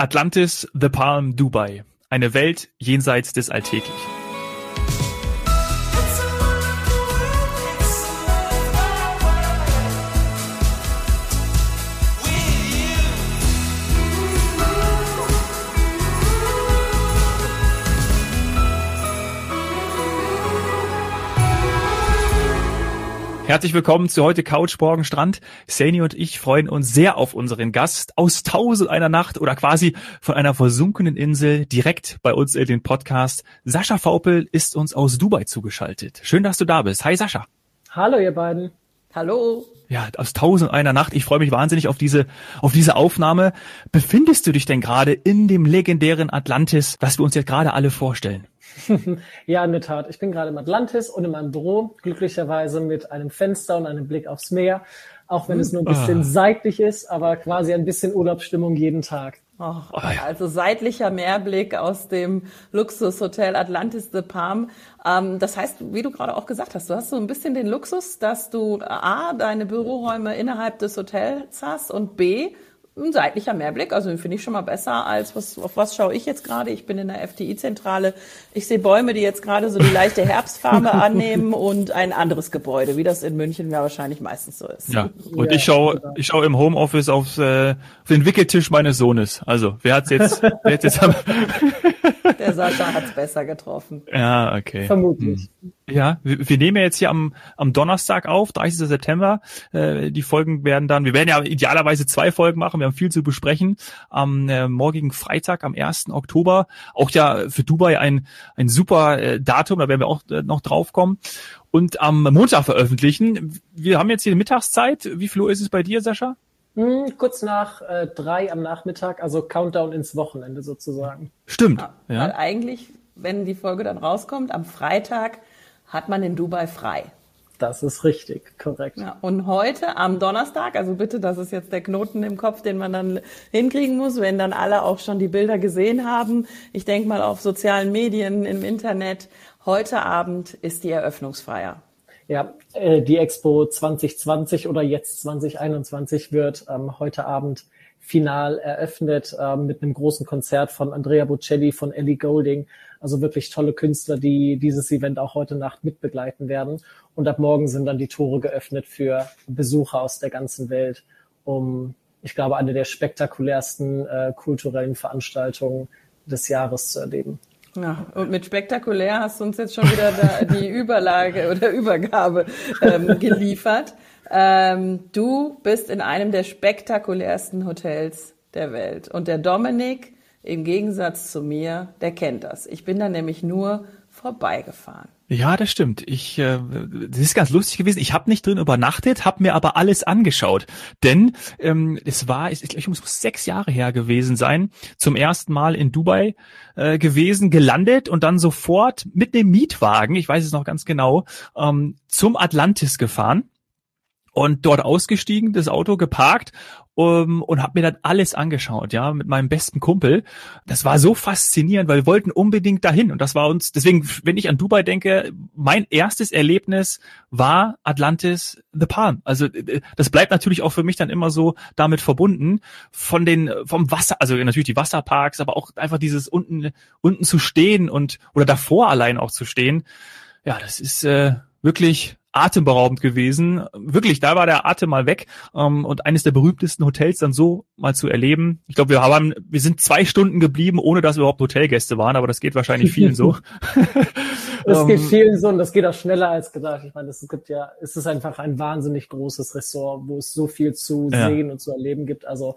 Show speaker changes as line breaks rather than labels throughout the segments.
Atlantis, The Palm, Dubai. Eine Welt jenseits des Alltäglichen. Herzlich willkommen zu heute Couch Morgen Strand. Sani und ich freuen uns sehr auf unseren Gast aus Tausend einer Nacht oder quasi von einer versunkenen Insel direkt bei uns in den Podcast. Sascha Vaupel ist uns aus Dubai zugeschaltet. Schön, dass du da bist. Hi Sascha.
Hallo ihr beiden.
Hallo.
Ja, aus Tausend einer Nacht. Ich freue mich wahnsinnig auf diese, auf diese Aufnahme. Befindest du dich denn gerade in dem legendären Atlantis, das wir uns jetzt gerade alle vorstellen?
ja, in der Tat. Ich bin gerade im Atlantis und in meinem Büro, glücklicherweise mit einem Fenster und einem Blick aufs Meer. Auch wenn es nur ein bisschen ah. seitlich ist, aber quasi ein bisschen Urlaubsstimmung jeden Tag.
Oh, also seitlicher Mehrblick aus dem Luxushotel Atlantis de Palm. Ähm, das heißt, wie du gerade auch gesagt hast, du hast so ein bisschen den Luxus, dass du A, deine Büroräume innerhalb des Hotels hast und B, ein seitlicher Mehrblick, also den finde ich schon mal besser als was, auf was schaue ich jetzt gerade? Ich bin in der FDI-Zentrale. Ich sehe Bäume, die jetzt gerade so die leichte Herbstfarbe annehmen und ein anderes Gebäude, wie das in München ja wahrscheinlich meistens so ist.
Ja, und ja, ich schaue, ich schaue im Homeoffice auf, äh, auf den Wickeltisch meines Sohnes. Also, wer hat's jetzt, wer hat's jetzt
Der Sascha hat's besser getroffen.
Ja, okay.
Vermutlich.
Hm. Ja, wir, wir nehmen ja jetzt hier am, am Donnerstag auf, 30. September. Äh, die Folgen werden dann, wir werden ja idealerweise zwei Folgen machen, wir haben viel zu besprechen. Am äh, morgigen Freitag, am 1. Oktober, auch ja für Dubai ein, ein super äh, Datum, da werden wir auch äh, noch drauf kommen. Und am Montag veröffentlichen. Wir haben jetzt hier Mittagszeit. Wie viel Uhr ist es bei dir, Sascha?
Hm, kurz nach äh, drei am Nachmittag, also Countdown ins Wochenende sozusagen.
Stimmt.
Ja, ja. eigentlich, wenn die Folge dann rauskommt, am Freitag hat man in Dubai frei.
Das ist richtig, korrekt.
Ja, und heute am Donnerstag, also bitte, das ist jetzt der Knoten im Kopf, den man dann hinkriegen muss, wenn dann alle auch schon die Bilder gesehen haben. Ich denke mal auf sozialen Medien, im Internet. Heute Abend ist die Eröffnungsfeier.
Ja, äh, die Expo 2020 oder jetzt 2021 wird ähm, heute Abend final eröffnet äh, mit einem großen Konzert von Andrea Bocelli, von Ellie Golding. Also wirklich tolle Künstler, die dieses Event auch heute Nacht mitbegleiten werden. Und ab morgen sind dann die Tore geöffnet für Besucher aus der ganzen Welt, um, ich glaube, eine der spektakulärsten äh, kulturellen Veranstaltungen des Jahres zu erleben.
Ja, und mit spektakulär hast du uns jetzt schon wieder die Überlage oder Übergabe ähm, geliefert. Ähm, du bist in einem der spektakulärsten Hotels der Welt. Und der Dominik, im Gegensatz zu mir, der kennt das. Ich bin da nämlich nur vorbeigefahren.
Ja, das stimmt. Ich, äh, das ist ganz lustig gewesen. Ich habe nicht drin übernachtet, habe mir aber alles angeschaut, denn ähm, es war, ich, ich muss sechs Jahre her gewesen sein, zum ersten Mal in Dubai äh, gewesen, gelandet und dann sofort mit dem Mietwagen, ich weiß es noch ganz genau, ähm, zum Atlantis gefahren und dort ausgestiegen, das Auto geparkt um, und habe mir dann alles angeschaut, ja, mit meinem besten Kumpel. Das war so faszinierend, weil wir wollten unbedingt dahin und das war uns, deswegen, wenn ich an Dubai denke, mein erstes Erlebnis war Atlantis The Palm. Also das bleibt natürlich auch für mich dann immer so damit verbunden von den vom Wasser, also natürlich die Wasserparks, aber auch einfach dieses unten unten zu stehen und oder davor allein auch zu stehen. Ja, das ist äh, wirklich atemberaubend gewesen. Wirklich, da war der Atem mal weg ähm, und eines der berühmtesten Hotels dann so mal zu erleben. Ich glaube, wir haben, wir sind zwei Stunden geblieben, ohne dass wir überhaupt Hotelgäste waren, aber das geht wahrscheinlich vielen so.
das geht ähm, vielen so und das geht auch schneller als gedacht. Ich meine, es gibt ja, es ist einfach ein wahnsinnig großes Ressort, wo es so viel zu ja. sehen und zu erleben gibt. Also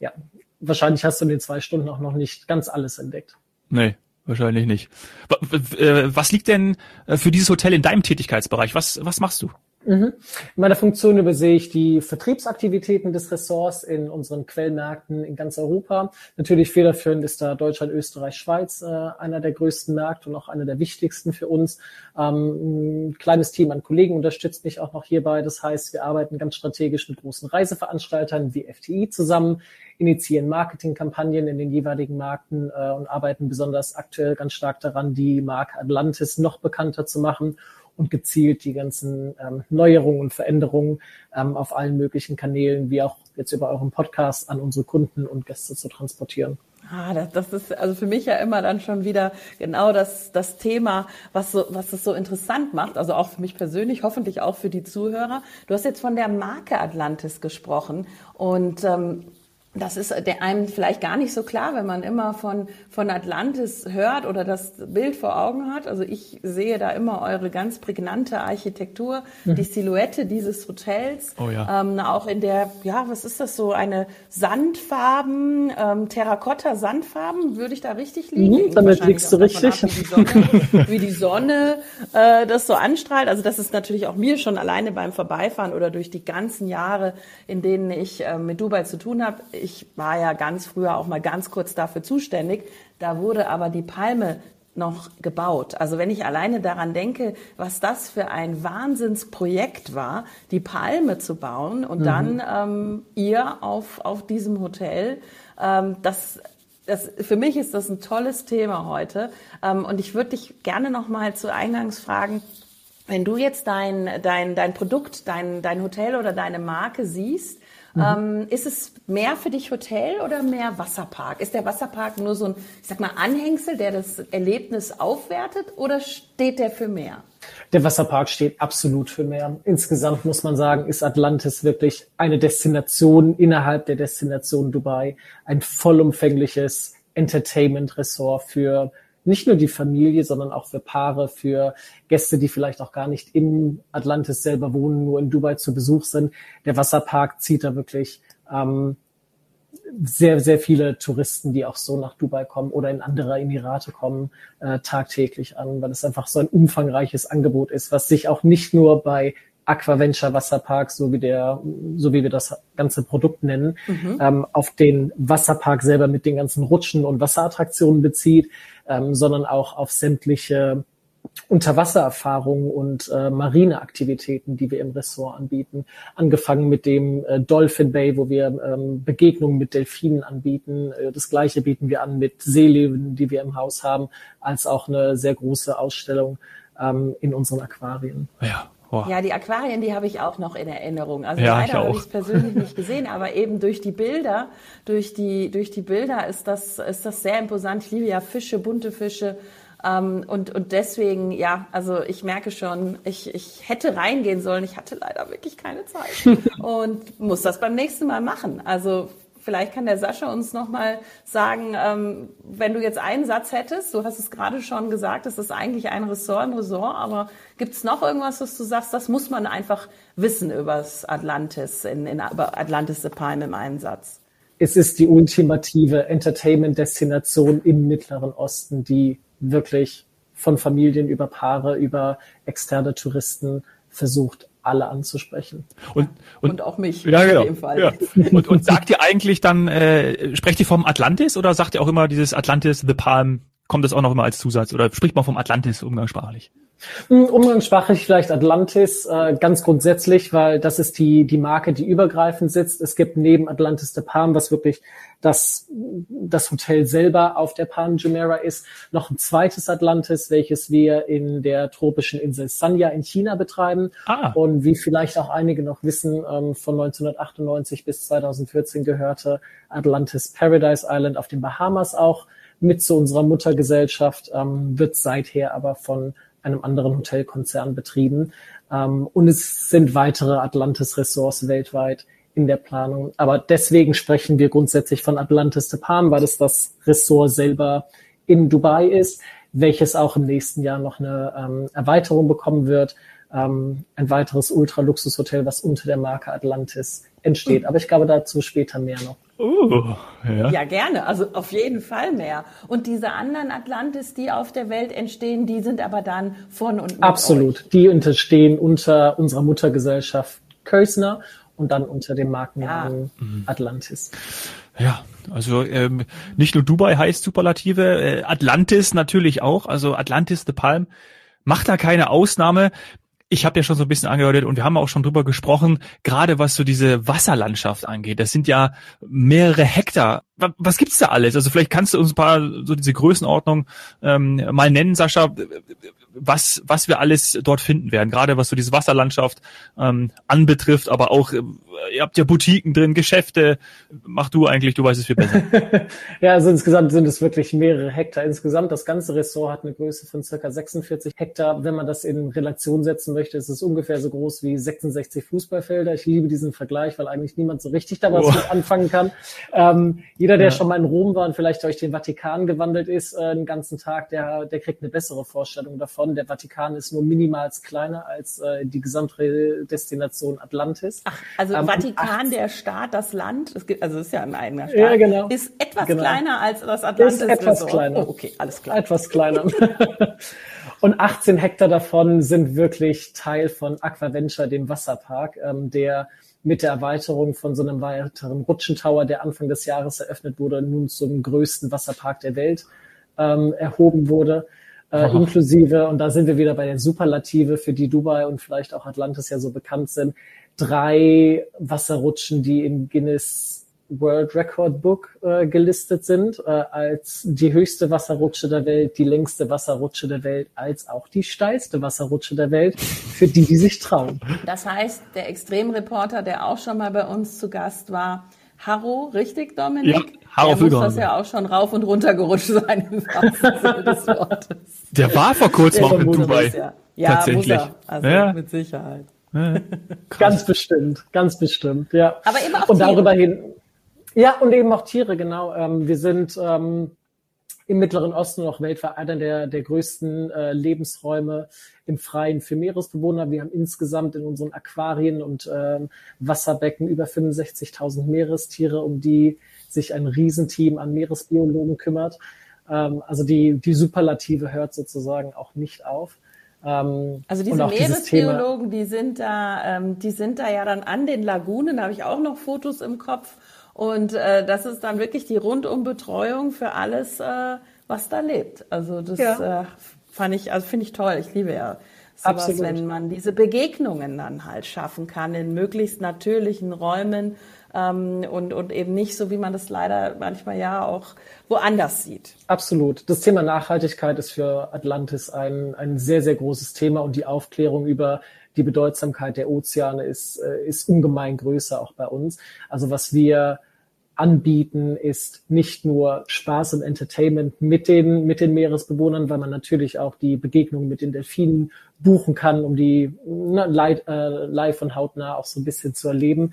ja, wahrscheinlich hast du in den zwei Stunden auch noch nicht ganz alles entdeckt.
Nee, Wahrscheinlich nicht. Äh, was liegt denn äh, für dieses Hotel in deinem Tätigkeitsbereich? Was, was machst du?
Mhm. In meiner Funktion übersehe ich die Vertriebsaktivitäten des Ressorts in unseren Quellmärkten in ganz Europa. Natürlich federführend ist da Deutschland, Österreich, Schweiz äh, einer der größten Märkte und auch einer der wichtigsten für uns. Ähm, ein kleines Team an Kollegen unterstützt mich auch noch hierbei. Das heißt, wir arbeiten ganz strategisch mit großen Reiseveranstaltern wie FTI zusammen, initiieren Marketingkampagnen in den jeweiligen Märkten äh, und arbeiten besonders aktuell ganz stark daran, die Marke Atlantis noch bekannter zu machen und gezielt die ganzen ähm, Neuerungen und Veränderungen ähm, auf allen möglichen Kanälen, wie auch jetzt über euren Podcast an unsere Kunden und Gäste zu transportieren.
Ah, das, das ist also für mich ja immer dann schon wieder genau das, das Thema, was so, was es so interessant macht. Also auch für mich persönlich, hoffentlich auch für die Zuhörer. Du hast jetzt von der Marke Atlantis gesprochen und ähm, das ist der einem vielleicht gar nicht so klar, wenn man immer von, von Atlantis hört oder das Bild vor Augen hat. Also ich sehe da immer eure ganz prägnante Architektur, mhm. die Silhouette dieses Hotels.
Oh ja.
Ähm, auch in der, ja, was ist das so, eine Sandfarben, ähm, Terrakotta-Sandfarben, würde ich da richtig liegen?
Mhm, damit liegst du richtig.
Ab, wie die Sonne, wie die Sonne äh, das so anstrahlt. Also das ist natürlich auch mir schon alleine beim Vorbeifahren oder durch die ganzen Jahre, in denen ich äh, mit Dubai zu tun habe, ich war ja ganz früher auch mal ganz kurz dafür zuständig. Da wurde aber die Palme noch gebaut. Also wenn ich alleine daran denke, was das für ein Wahnsinnsprojekt war, die Palme zu bauen und mhm. dann ähm, ihr auf, auf diesem Hotel, ähm, das, das, für mich ist das ein tolles Thema heute. Ähm, und ich würde dich gerne noch mal zu Eingangs fragen, wenn du jetzt dein, dein, dein Produkt, dein, dein Hotel oder deine Marke siehst, Mhm. Ähm, ist es mehr für dich Hotel oder mehr Wasserpark? Ist der Wasserpark nur so ein, ich sag mal, Anhängsel, der das Erlebnis aufwertet oder steht der für mehr?
Der Wasserpark steht absolut für mehr. Insgesamt muss man sagen, ist Atlantis wirklich eine Destination innerhalb der Destination Dubai, ein vollumfängliches Entertainment-Ressort für nicht nur die Familie, sondern auch für Paare, für Gäste, die vielleicht auch gar nicht im Atlantis selber wohnen, nur in Dubai zu Besuch sind. Der Wasserpark zieht da wirklich ähm, sehr, sehr viele Touristen, die auch so nach Dubai kommen oder in andere Emirate kommen, äh, tagtäglich an, weil es einfach so ein umfangreiches Angebot ist, was sich auch nicht nur bei Aquaventure Wasserpark, so wie der, so wie wir das ganze Produkt nennen, mhm. ähm, auf den Wasserpark selber mit den ganzen Rutschen und Wasserattraktionen bezieht, ähm, sondern auch auf sämtliche Unterwassererfahrungen und äh, Marineaktivitäten, die wir im Ressort anbieten. Angefangen mit dem äh, Dolphin Bay, wo wir ähm, Begegnungen mit Delfinen anbieten. Äh, das gleiche bieten wir an mit Seelöwen, die wir im Haus haben, als auch eine sehr große Ausstellung ähm, in unseren Aquarien.
Ja,
Boah. Ja, die Aquarien, die habe ich auch noch in Erinnerung. Also ja, leider habe ich es persönlich nicht gesehen, aber eben durch die Bilder, durch die, durch die Bilder ist das, ist das sehr imposant. Ich liebe ja Fische, bunte Fische. Ähm, und, und deswegen, ja, also ich merke schon, ich, ich hätte reingehen sollen. Ich hatte leider wirklich keine Zeit und muss das beim nächsten Mal machen. Also Vielleicht kann der Sascha uns nochmal sagen, ähm, wenn du jetzt einen Satz hättest, du hast es gerade schon gesagt, es ist eigentlich ein Ressort im Ressort, aber gibt es noch irgendwas, was du sagst, das muss man einfach wissen über das Atlantis, in, in, über Atlantis the Palm im Einsatz?
Es ist die ultimative Entertainment-Destination im Mittleren Osten, die wirklich von Familien über Paare, über externe Touristen versucht alle anzusprechen.
Und,
und, und auch mich
ja, genau. in dem Fall. Ja. Und, und sagt ihr eigentlich dann, äh, sprecht ihr vom Atlantis oder sagt ihr auch immer dieses Atlantis, The Palm, kommt das auch noch immer als Zusatz oder spricht man vom Atlantis umgangssprachlich?
Hm, umgangssprachlich vielleicht Atlantis, äh, ganz grundsätzlich, weil das ist die, die Marke, die übergreifend sitzt. Es gibt neben Atlantis de Palm, was wirklich das, das Hotel selber auf der Palm Jumeirah ist, noch ein zweites Atlantis, welches wir in der tropischen Insel Sanya in China betreiben. Ah. Und wie vielleicht auch einige noch wissen, ähm, von 1998 bis 2014 gehörte Atlantis Paradise Island auf den Bahamas auch mit zu unserer Muttergesellschaft, ähm, wird seither aber von einem anderen Hotelkonzern betrieben. Ähm, und es sind weitere Atlantis-Ressorts weltweit in der Planung. Aber deswegen sprechen wir grundsätzlich von Atlantis de Palm, weil es das Ressort selber in Dubai ist, welches auch im nächsten Jahr noch eine ähm, Erweiterung bekommen wird. Ähm, ein weiteres Ultra-Luxus-Hotel, was unter der Marke Atlantis entsteht. Aber ich glaube dazu später mehr noch.
Uh, ja. ja, gerne. Also auf jeden Fall mehr. Und diese anderen Atlantis, die auf der Welt entstehen, die sind aber dann von und mit
Absolut.
Euch.
Die entstehen unter unserer Muttergesellschaft Kösner und dann unter dem Markennamen ja. Mhm. Atlantis.
Ja, also ähm, nicht nur Dubai heißt Superlative, äh, Atlantis natürlich auch. Also Atlantis the Palm macht da keine Ausnahme ich habe ja schon so ein bisschen angehört und wir haben auch schon drüber gesprochen, gerade was so diese Wasserlandschaft angeht. Das sind ja mehrere Hektar. Was gibt's da alles? Also vielleicht kannst du uns ein paar so diese Größenordnung ähm, mal nennen, Sascha. Was, was wir alles dort finden werden, gerade was so diese Wasserlandschaft ähm, anbetrifft, aber auch, äh, ihr habt ja Boutiquen drin, Geschäfte, mach du eigentlich, du weißt es viel besser.
ja, also insgesamt sind es wirklich mehrere Hektar. Insgesamt das ganze Ressort hat eine Größe von circa 46 Hektar. Wenn man das in Relation setzen möchte, ist es ungefähr so groß wie 66 Fußballfelder. Ich liebe diesen Vergleich, weil eigentlich niemand so richtig da was oh. mit anfangen kann. Ähm, jeder, der ja. schon mal in Rom war und vielleicht durch den Vatikan gewandelt ist, äh, den ganzen Tag, der, der kriegt eine bessere Vorstellung davon. Der Vatikan ist nur minimals kleiner als äh, die gesamte Destination Atlantis.
Ach, also ähm, Vatikan, der Staat, das Land, es gibt, also es ist ja ein eigener Staat,
ja, genau.
ist etwas genau. kleiner als das Atlantis.
Ist etwas Resort. kleiner.
Oh, okay, alles klar.
Etwas kleiner. Und 18 Hektar davon sind wirklich Teil von Aquaventure, dem Wasserpark, ähm, der mit der Erweiterung von so einem weiteren Rutschentower, der Anfang des Jahres eröffnet wurde, nun zum größten Wasserpark der Welt ähm, erhoben wurde. Äh, inklusive, und da sind wir wieder bei der Superlative, für die Dubai und vielleicht auch Atlantis ja so bekannt sind, drei Wasserrutschen, die im Guinness World Record Book äh, gelistet sind, äh, als die höchste Wasserrutsche der Welt, die längste Wasserrutsche der Welt, als auch die steilste Wasserrutsche der Welt, für die, die sich trauen.
Das heißt, der Extremreporter, der auch schon mal bei uns zu Gast war, Harro, richtig, Dominik? Ja, Harro der muss das ja auch schon rauf und runter gerutscht sein, im Sinne des
Wortes. Der war vor kurzem auch in Dubai.
Ja, ja Tatsächlich. Also ja. mit Sicherheit.
Ja, ganz bestimmt, ganz bestimmt, ja.
Aber eben auch
Und darüber hin, ja, und eben auch Tiere, genau. Ähm, wir sind ähm, im Mittleren Osten noch weltweit einer der, der größten äh, Lebensräume im Freien für Meeresbewohner. Wir haben insgesamt in unseren Aquarien und ähm, Wasserbecken über 65.000 Meerestiere, um die sich ein Riesenteam an Meeresbiologen kümmert. Ähm, also die, die Superlative hört sozusagen auch nicht auf.
Ähm, also diese Meeresbiologen, die sind da, ähm, die sind da ja dann an den Lagunen. Da habe ich auch noch Fotos im Kopf und äh, das ist dann wirklich die Rundumbetreuung für alles, äh, was da lebt. Also das ja. äh, fand ich, also finde ich toll. Ich liebe ja sowas, Absolut. wenn man diese Begegnungen dann halt schaffen kann in möglichst natürlichen Räumen ähm, und, und eben nicht so, wie man das leider manchmal ja auch woanders sieht.
Absolut. Das Thema Nachhaltigkeit ist für Atlantis ein, ein sehr, sehr großes Thema und die Aufklärung über die Bedeutsamkeit der Ozeane ist, äh, ist ungemein größer auch bei uns. Also was wir anbieten, ist nicht nur Spaß und Entertainment mit den, mit den Meeresbewohnern, weil man natürlich auch die Begegnung mit den Delfinen buchen kann, um die ne, live, äh, live und hautnah auch so ein bisschen zu erleben,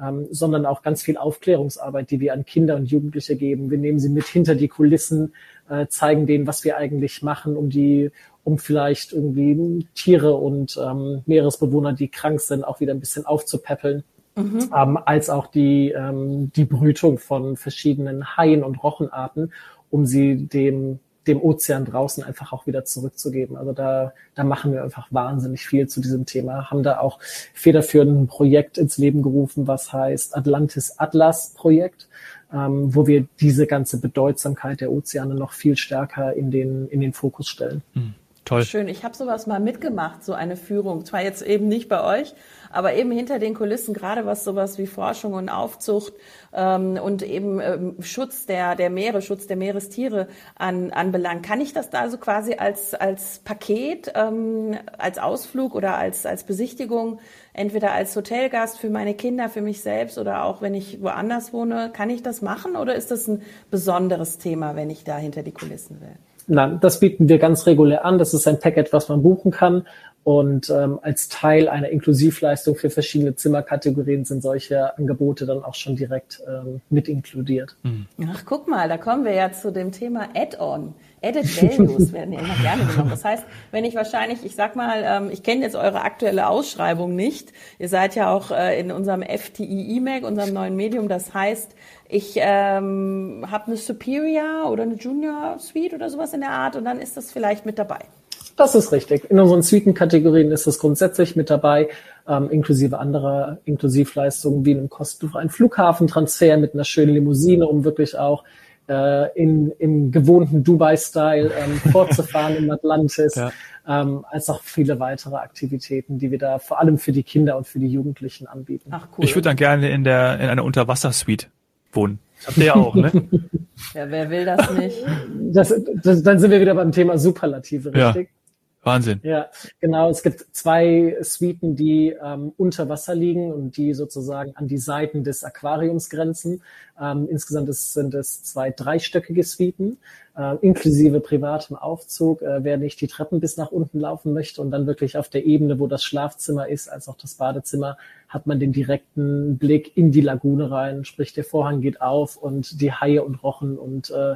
ähm, sondern auch ganz viel Aufklärungsarbeit, die wir an Kinder und Jugendliche geben. Wir nehmen sie mit hinter die Kulissen, äh, zeigen denen, was wir eigentlich machen, um die, um vielleicht irgendwie Tiere und ähm, Meeresbewohner, die krank sind, auch wieder ein bisschen aufzupäppeln. Mhm. Ähm, als auch die, ähm, die Brütung von verschiedenen Haien und Rochenarten, um sie dem, dem Ozean draußen einfach auch wieder zurückzugeben. Also da, da machen wir einfach wahnsinnig viel zu diesem Thema, haben da auch federführend ein Projekt ins Leben gerufen, was heißt Atlantis Atlas Projekt, ähm, wo wir diese ganze Bedeutsamkeit der Ozeane noch viel stärker in den, in den Fokus stellen.
Mhm. Toll. Schön. Ich habe sowas mal mitgemacht, so eine Führung. Zwar jetzt eben nicht bei euch, aber eben hinter den Kulissen, gerade was sowas wie Forschung und Aufzucht ähm, und eben ähm, Schutz der, der Meere, Schutz der Meerestiere an, anbelangt. Kann ich das da also quasi als, als Paket, ähm, als Ausflug oder als, als Besichtigung, entweder als Hotelgast für meine Kinder, für mich selbst oder auch wenn ich woanders wohne, kann ich das machen oder ist das ein besonderes Thema, wenn ich da hinter die Kulissen will?
Nein, das bieten wir ganz regulär an. Das ist ein Packet, was man buchen kann. Und ähm, als Teil einer Inklusivleistung für verschiedene Zimmerkategorien sind solche Angebote dann auch schon direkt ähm, mit inkludiert.
Hm. Ach, guck mal, da kommen wir ja zu dem Thema Add-on. Added Values werden ja immer gerne genommen. Das heißt, wenn ich wahrscheinlich, ich sag mal, ähm, ich kenne jetzt eure aktuelle Ausschreibung nicht. Ihr seid ja auch äh, in unserem FTI E-Mail, unserem neuen Medium. Das heißt, ich ähm, habe eine Superior oder eine Junior Suite oder sowas in der Art und dann ist das vielleicht mit dabei.
Das ist richtig. In unseren Suitenkategorien ist es grundsätzlich mit dabei, ähm, inklusive anderer Inklusivleistungen wie einem kostenfreien Flughafentransfer mit einer schönen Limousine, um wirklich auch äh, in, im gewohnten Dubai-Style ähm, fortzufahren im Atlantis, ja. ähm, als auch viele weitere Aktivitäten, die wir da vor allem für die Kinder und für die Jugendlichen anbieten.
Ach cool. Ich würde dann gerne in der in einer Unterwassersuite wohnen. Habt ihr auch, ne?
ja, wer will das nicht?
Das, das, dann sind wir wieder beim Thema Superlative, richtig?
Ja. Wahnsinn.
Ja, genau. Es gibt zwei Suiten, die ähm, unter Wasser liegen und die sozusagen an die Seiten des Aquariums grenzen. Ähm, insgesamt ist, sind es zwei dreistöckige Suiten, äh, inklusive privatem Aufzug, äh, wer nicht die Treppen bis nach unten laufen möchte und dann wirklich auf der Ebene, wo das Schlafzimmer ist, als auch das Badezimmer, hat man den direkten Blick in die Lagune rein, sprich der Vorhang geht auf und die Haie und Rochen und äh,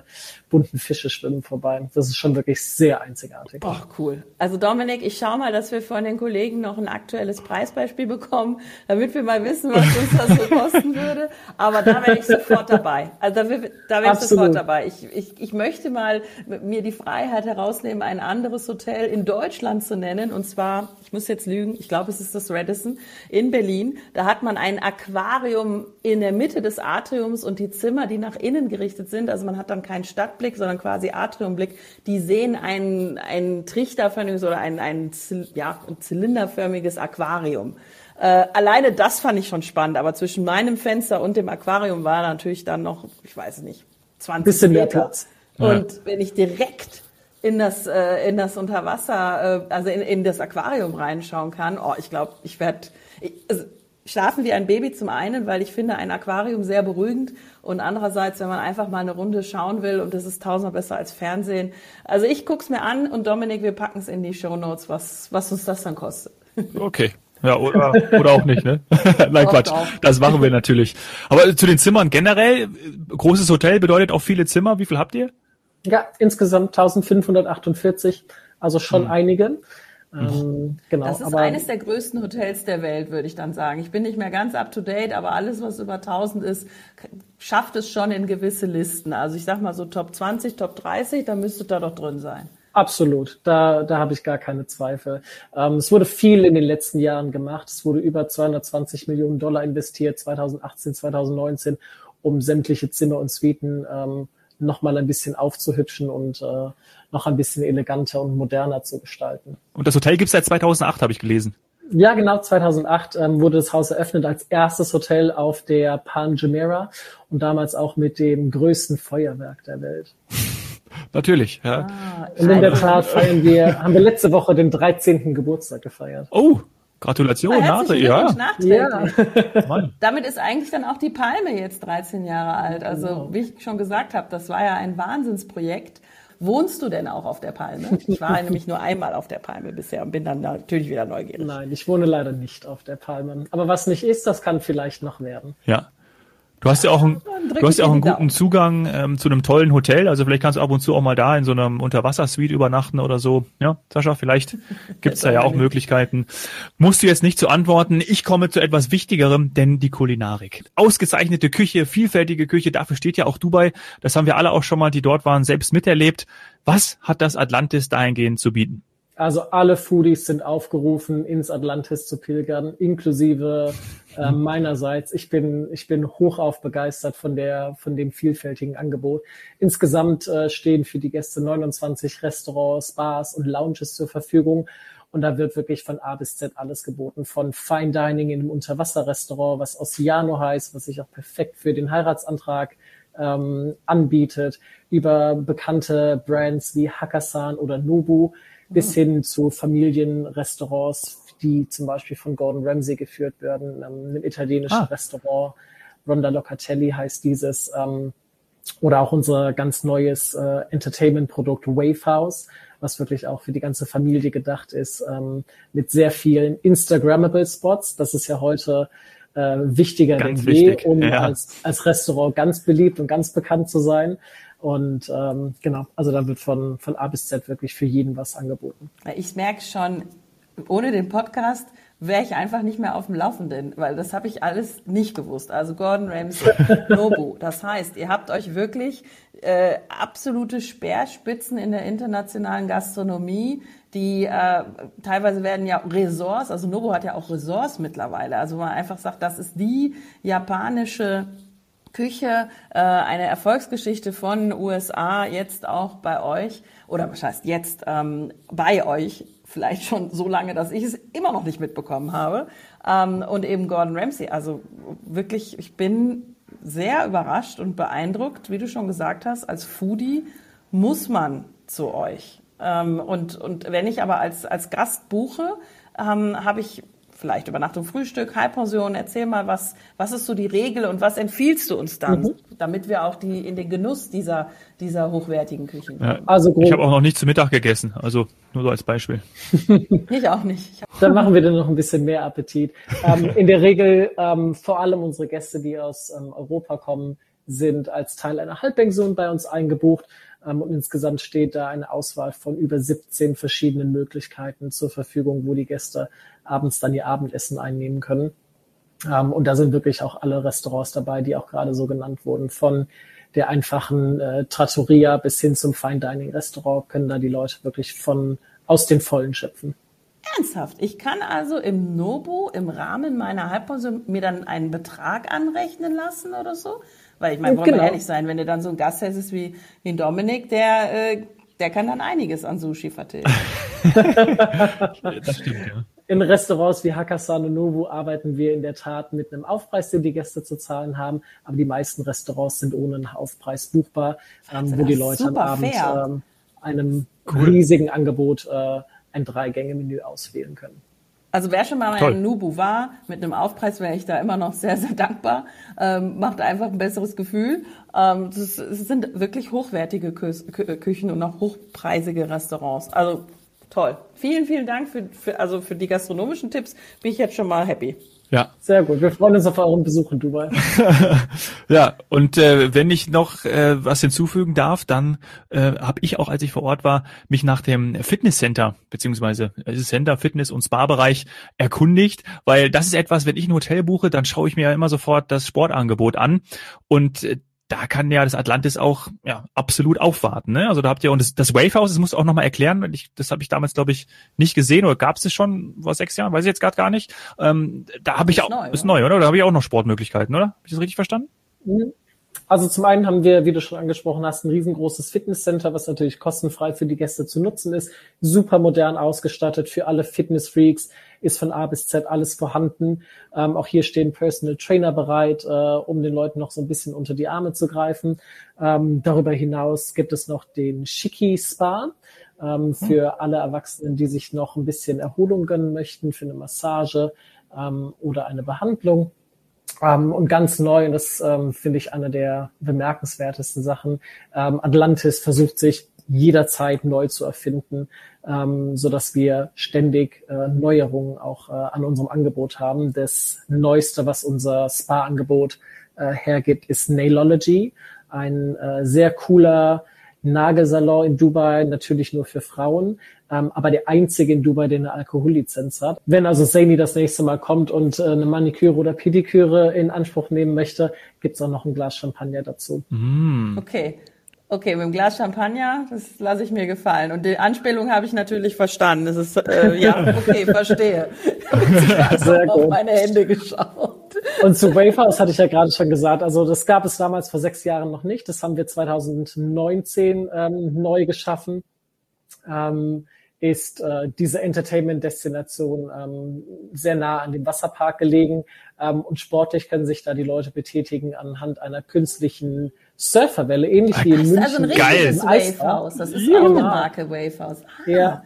bunten Fische schwimmen vorbei. Das ist schon wirklich sehr einzigartig.
Boah, cool. Also Dominik, ich schau mal, dass wir von den Kollegen noch ein aktuelles Preisbeispiel bekommen, damit wir mal wissen, was uns das so kosten würde. Aber da wäre ich sofort dabei. Also da wäre da ich sofort dabei. Ich, ich, ich möchte mal mir die Freiheit herausnehmen, ein anderes Hotel in Deutschland zu nennen. Und zwar, ich muss jetzt lügen, ich glaube, es ist das Radisson in Berlin. Da hat man ein Aquarium in der Mitte des Atriums und die Zimmer, die nach innen gerichtet sind. Also man hat dann keinen Stadtblick, sondern quasi Atriumblick. Die sehen ein, ein trichterförmiges oder ein, ein, ja, ein zylinderförmiges Aquarium. Äh, alleine das fand ich schon spannend, aber zwischen meinem Fenster und dem Aquarium war natürlich dann noch, ich weiß nicht, 20
Bisschen Meter. mehr Platz.
Und ja. wenn ich direkt in das äh, in das Unterwasser, äh, also in, in das Aquarium reinschauen kann, oh, ich glaube, ich werde also, schlafen wie ein Baby zum einen, weil ich finde ein Aquarium sehr beruhigend und andererseits, wenn man einfach mal eine Runde schauen will und das ist tausendmal besser als Fernsehen. Also ich guck's mir an und Dominik, wir packen es in die Show Notes, was was uns das dann kostet.
Okay. Ja, oder, oder auch nicht, ne? Nein, auch Quatsch. Auch. Das machen wir natürlich. Aber zu den Zimmern generell, großes Hotel bedeutet auch viele Zimmer. Wie viel habt ihr?
Ja, insgesamt 1548, also schon hm. einige.
Ähm, genau, das ist aber, eines der größten Hotels der Welt, würde ich dann sagen. Ich bin nicht mehr ganz up to date, aber alles, was über 1000 ist, schafft es schon in gewisse Listen. Also ich sag mal so Top 20, Top 30, da müsste da doch drin sein.
Absolut, da, da habe ich gar keine Zweifel. Ähm, es wurde viel in den letzten Jahren gemacht. Es wurde über 220 Millionen Dollar investiert, 2018, 2019, um sämtliche Zimmer und Suiten ähm, nochmal ein bisschen aufzuhübschen und äh, noch ein bisschen eleganter und moderner zu gestalten.
Und das Hotel gibt es seit 2008, habe ich gelesen.
Ja, genau, 2008 ähm, wurde das Haus eröffnet als erstes Hotel auf der Pan Jumeirah und damals auch mit dem größten Feuerwerk der Welt.
Natürlich, ja.
Ah, und in der Tat feiern wir, haben wir letzte Woche den 13. Geburtstag gefeiert.
Oh, Gratulation, Nase, ja.
ja. Damit ist eigentlich dann auch die Palme jetzt 13 Jahre alt. Also, genau. wie ich schon gesagt habe, das war ja ein Wahnsinnsprojekt. Wohnst du denn auch auf der Palme? Ich war nämlich nur einmal auf der Palme bisher und bin dann natürlich wieder neugierig.
Nein, ich wohne leider nicht auf der Palme. Aber was nicht ist, das kann vielleicht noch werden.
Ja. Du hast ja auch einen, du hast ja auch einen guten Zugang ähm, zu einem tollen Hotel. Also vielleicht kannst du ab und zu auch mal da in so einem Unterwassersuite übernachten oder so. Ja, Sascha, vielleicht gibt's da ja auch Möglichkeiten. Musst du jetzt nicht zu antworten. Ich komme zu etwas Wichtigerem, denn die Kulinarik. Ausgezeichnete Küche, vielfältige Küche, dafür steht ja auch Dubai. Das haben wir alle auch schon mal, die dort waren, selbst miterlebt. Was hat das Atlantis dahingehend zu bieten?
Also alle Foodies sind aufgerufen, ins Atlantis zu pilgern, inklusive äh, meinerseits. Ich bin, ich bin hochauf begeistert von der, von dem vielfältigen Angebot. Insgesamt äh, stehen für die Gäste 29 Restaurants, Bars und Lounges zur Verfügung. Und da wird wirklich von A bis Z alles geboten. Von Fine Dining in einem Unterwasserrestaurant, was Oceano heißt, was sich auch perfekt für den Heiratsantrag ähm, anbietet, über bekannte Brands wie Hakkasan oder Nobu bis hin zu Familienrestaurants, die zum Beispiel von Gordon Ramsay geführt werden, ähm, einem italienischen ah. Restaurant. Ronda Locatelli heißt dieses. Ähm, oder auch unser ganz neues äh, Entertainment-Produkt Wave House, was wirklich auch für die ganze Familie gedacht ist, ähm, mit sehr vielen Instagrammable Spots. Das ist ja heute äh, wichtiger
ganz denn je,
um ja. als, als Restaurant ganz beliebt und ganz bekannt zu sein. Und ähm, genau, also da wird von, von A bis Z wirklich für jeden was angeboten.
Ich merke schon, ohne den Podcast wäre ich einfach nicht mehr auf dem Laufenden, weil das habe ich alles nicht gewusst. Also Gordon Ramsay, Nobu. Das heißt, ihr habt euch wirklich äh, absolute Speerspitzen in der internationalen Gastronomie, die äh, teilweise werden ja Ressorts, also Nobu hat ja auch Ressorts mittlerweile. Also man einfach sagt, das ist die japanische Küche, äh, eine Erfolgsgeschichte von USA, jetzt auch bei euch, oder was heißt jetzt ähm, bei euch, vielleicht schon so lange, dass ich es immer noch nicht mitbekommen habe. Ähm, und eben Gordon Ramsay. Also wirklich, ich bin sehr überrascht und beeindruckt, wie du schon gesagt hast, als Foodie muss man zu euch. Ähm, und, und wenn ich aber als, als Gast buche, ähm, habe ich vielleicht Übernachtung, Frühstück, Halbpension. Erzähl mal, was, was ist so die Regel und was empfiehlst du uns dann, mhm. damit wir auch die in den Genuss dieser, dieser hochwertigen Küchen
kommen? Ja, also ich habe auch noch nicht zu Mittag gegessen, also nur so als Beispiel.
ich auch nicht. Ich
dann machen wir dann noch ein bisschen mehr Appetit. Ähm, in der Regel ähm, vor allem unsere Gäste, die aus ähm, Europa kommen, sind als Teil einer Halbpension bei uns eingebucht. Ähm, und insgesamt steht da eine Auswahl von über 17 verschiedenen Möglichkeiten zur Verfügung, wo die Gäste abends dann ihr Abendessen einnehmen können. Ähm, und da sind wirklich auch alle Restaurants dabei, die auch gerade so genannt wurden. Von der einfachen äh, Trattoria bis hin zum Fine Dining Restaurant können da die Leute wirklich von aus den Vollen schöpfen.
Ernsthaft? Ich kann also im Nobu im Rahmen meiner Halbpause mir dann einen Betrag anrechnen lassen oder so? Weil ich meine, wollen genau. wir ehrlich sein, wenn du dann so ein Gast hättest wie, wie Dominik, der, äh, der kann dann einiges an Sushi vertilgen.
das stimmt, ja. In Restaurants wie Hakkasan und Nobu arbeiten wir in der Tat mit einem Aufpreis, den die Gäste zu zahlen haben. Aber die meisten Restaurants sind ohne einen Aufpreis buchbar, ähm, wo die Leute am Abend ähm, einem cool. riesigen Angebot äh, ein Drei-Gänge-Menü auswählen können.
Also wer schon mal Toll. in Nubu war, mit einem Aufpreis wäre ich da immer noch sehr, sehr dankbar. Ähm, macht einfach ein besseres Gefühl. Ähm, das, das sind wirklich hochwertige Kü Küchen und auch hochpreisige Restaurants. Also toll. Vielen, vielen Dank für, für, also für die gastronomischen Tipps. Bin ich jetzt schon mal happy.
Ja. Sehr gut. Wir freuen uns auf euren Besuch in Dubai.
ja, und äh, wenn ich noch äh, was hinzufügen darf, dann äh, habe ich auch, als ich vor Ort war, mich nach dem Fitnesscenter beziehungsweise äh, Center, Fitness und Spa-Bereich erkundigt, weil das ist etwas, wenn ich ein Hotel buche, dann schaue ich mir ja immer sofort das Sportangebot an und äh, da kann ja das Atlantis auch ja, absolut aufwarten. Ne? Also da habt ihr und das, das Wave House, das musst du auch nochmal erklären, ich, das habe ich damals, glaube ich, nicht gesehen oder gab es das schon vor sechs Jahren, weiß ich jetzt gerade gar nicht. Ähm, da habe ich auch, neu, ist neu, oder? Da habe ich auch noch Sportmöglichkeiten, oder? Habe ich das richtig verstanden?
Mhm. Also zum einen haben wir, wie du schon angesprochen hast, ein riesengroßes Fitnesscenter, was natürlich kostenfrei für die Gäste zu nutzen ist, super modern ausgestattet für alle Fitnessfreaks, ist von A bis Z alles vorhanden. Ähm, auch hier stehen Personal Trainer bereit, äh, um den Leuten noch so ein bisschen unter die Arme zu greifen. Ähm, darüber hinaus gibt es noch den Shiki Spa ähm, hm. für alle Erwachsenen, die sich noch ein bisschen Erholung gönnen möchten, für eine Massage ähm, oder eine Behandlung. Ähm, und ganz neu, und das ähm, finde ich eine der bemerkenswertesten Sachen, ähm, Atlantis versucht sich jederzeit neu zu erfinden, ähm, so dass wir ständig äh, Neuerungen auch äh, an unserem Angebot haben. Das Neueste, was unser Spa-Angebot äh, hergibt, ist Nailology, ein äh, sehr cooler Nagelsalon in Dubai, natürlich nur für Frauen, ähm, aber der einzige in Dubai, der eine Alkohollizenz hat. Wenn also Saini das nächste Mal kommt und äh, eine Maniküre oder Pediküre in Anspruch nehmen möchte, gibt's auch noch ein Glas Champagner dazu.
Mm. Okay. Okay, mit dem Glas Champagner, das lasse ich mir gefallen. Und die Anspielung habe ich natürlich verstanden. Das ist, äh, ja, okay, verstehe. Ich habe auf meine Hände geschaut.
Und zu Wafers hatte ich ja gerade schon gesagt, also das gab es damals vor sechs Jahren noch nicht. Das haben wir 2019 ähm, neu geschaffen. Ähm, ist äh, diese Entertainment-Destination ähm, sehr nah an dem Wasserpark gelegen ähm, und sportlich können sich da die Leute betätigen anhand einer künstlichen Surferwelle, ähnlich Ach, wie in München.
Also ein richtiges Wavehouse, das ist ja. auch eine Marke Wavehouse. Ah. Ja.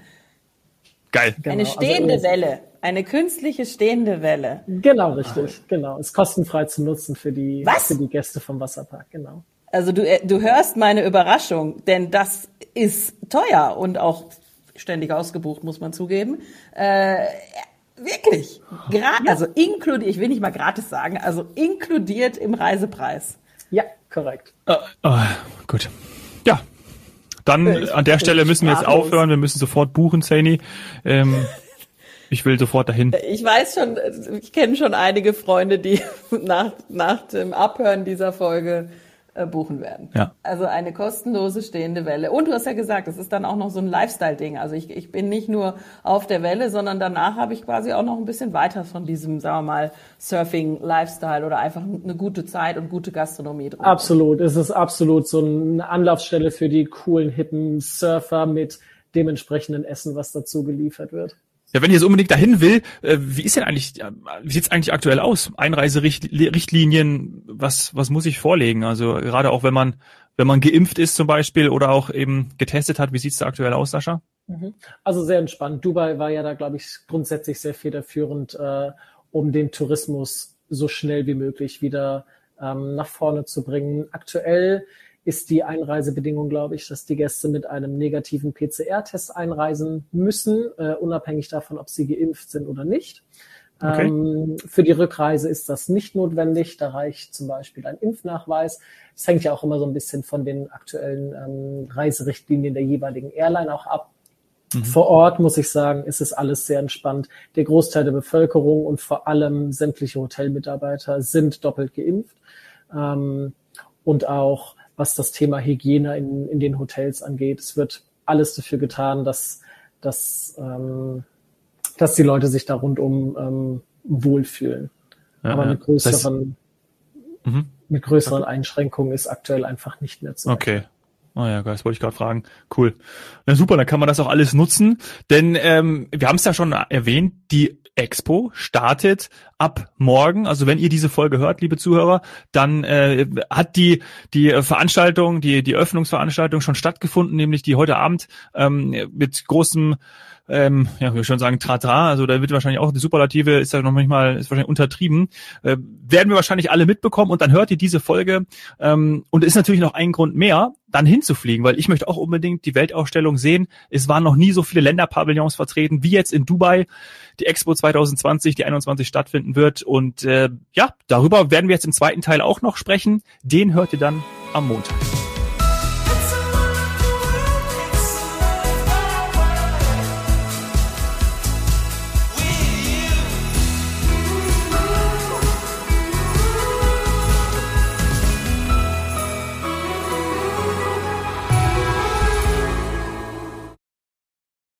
Geil.
Genau. Eine stehende also, Welle, eine künstliche stehende Welle.
Genau, richtig, ah. genau. Ist kostenfrei zu nutzen für die, Was? für die Gäste vom Wasserpark, genau.
Also du, äh, du hörst meine Überraschung, denn das ist teuer und auch ständig ausgebucht, muss man zugeben. Äh, wirklich. Gra ja. Also inkludiert, ich will nicht mal gratis sagen, also inkludiert im Reisepreis.
Ja, korrekt.
Uh, uh, gut. Ja. Dann ich, an der Stelle müssen wir jetzt aufhören. Wir müssen sofort buchen, Saini. Ähm, ich will sofort dahin.
Ich weiß schon, ich kenne schon einige Freunde, die nach, nach dem Abhören dieser Folge äh, buchen werden.
Ja.
Also eine kostenlose stehende Welle. Und du hast ja gesagt, es ist dann auch noch so ein Lifestyle-Ding. Also ich, ich bin nicht nur auf der Welle, sondern danach habe ich quasi auch noch ein bisschen weiter von diesem, sagen wir mal, Surfing-Lifestyle oder einfach eine gute Zeit und gute Gastronomie
drin. Absolut. Es ist absolut so eine Anlaufstelle für die coolen, hippen Surfer mit dementsprechenden Essen, was dazu geliefert wird.
Ja, wenn ihr jetzt unbedingt dahin will, äh, wie ist denn eigentlich, wie sieht's eigentlich aktuell aus? Einreiserichtlinien, was, was muss ich vorlegen? Also gerade auch wenn man, wenn man geimpft ist zum Beispiel oder auch eben getestet hat, wie sieht's da aktuell aus, Sascha?
Mhm. Also sehr entspannt. Dubai war ja da, glaube ich, grundsätzlich sehr federführend, äh, um den Tourismus so schnell wie möglich wieder ähm, nach vorne zu bringen. Aktuell ist die Einreisebedingung, glaube ich, dass die Gäste mit einem negativen PCR-Test einreisen müssen, äh, unabhängig davon, ob sie geimpft sind oder nicht. Okay. Ähm, für die Rückreise ist das nicht notwendig. Da reicht zum Beispiel ein Impfnachweis. Es hängt ja auch immer so ein bisschen von den aktuellen ähm, Reiserichtlinien der jeweiligen Airline auch ab. Mhm. Vor Ort muss ich sagen, ist es alles sehr entspannt. Der Großteil der Bevölkerung und vor allem sämtliche Hotelmitarbeiter sind doppelt geimpft. Ähm, und auch was das Thema Hygiene in, in den Hotels angeht. Es wird alles dafür getan, dass, dass, ähm, dass die Leute sich da rundum ähm, wohlfühlen. Ja, Aber mit größeren, das heißt, mit größeren Einschränkungen ist aktuell einfach nicht mehr zu.
Okay. Oh ja, das wollte ich gerade fragen. Cool. Na super, dann kann man das auch alles nutzen. Denn ähm, wir haben es ja schon erwähnt, die Expo startet ab morgen. Also wenn ihr diese Folge hört, liebe Zuhörer, dann äh, hat die die Veranstaltung, die die Öffnungsveranstaltung schon stattgefunden, nämlich die heute Abend ähm, mit großem ähm, ja, ich schon sagen, Tratra, also da wird wahrscheinlich auch die Superlative, ist ja noch manchmal, ist wahrscheinlich untertrieben, äh, werden wir wahrscheinlich alle mitbekommen und dann hört ihr diese Folge ähm, und ist natürlich noch ein Grund mehr, dann hinzufliegen, weil ich möchte auch unbedingt die Weltausstellung sehen. Es waren noch nie so viele Länderpavillons vertreten wie jetzt in Dubai, die Expo 2020, die 21 stattfinden wird. Und äh, ja, darüber werden wir jetzt im zweiten Teil auch noch sprechen. Den hört ihr dann am Montag.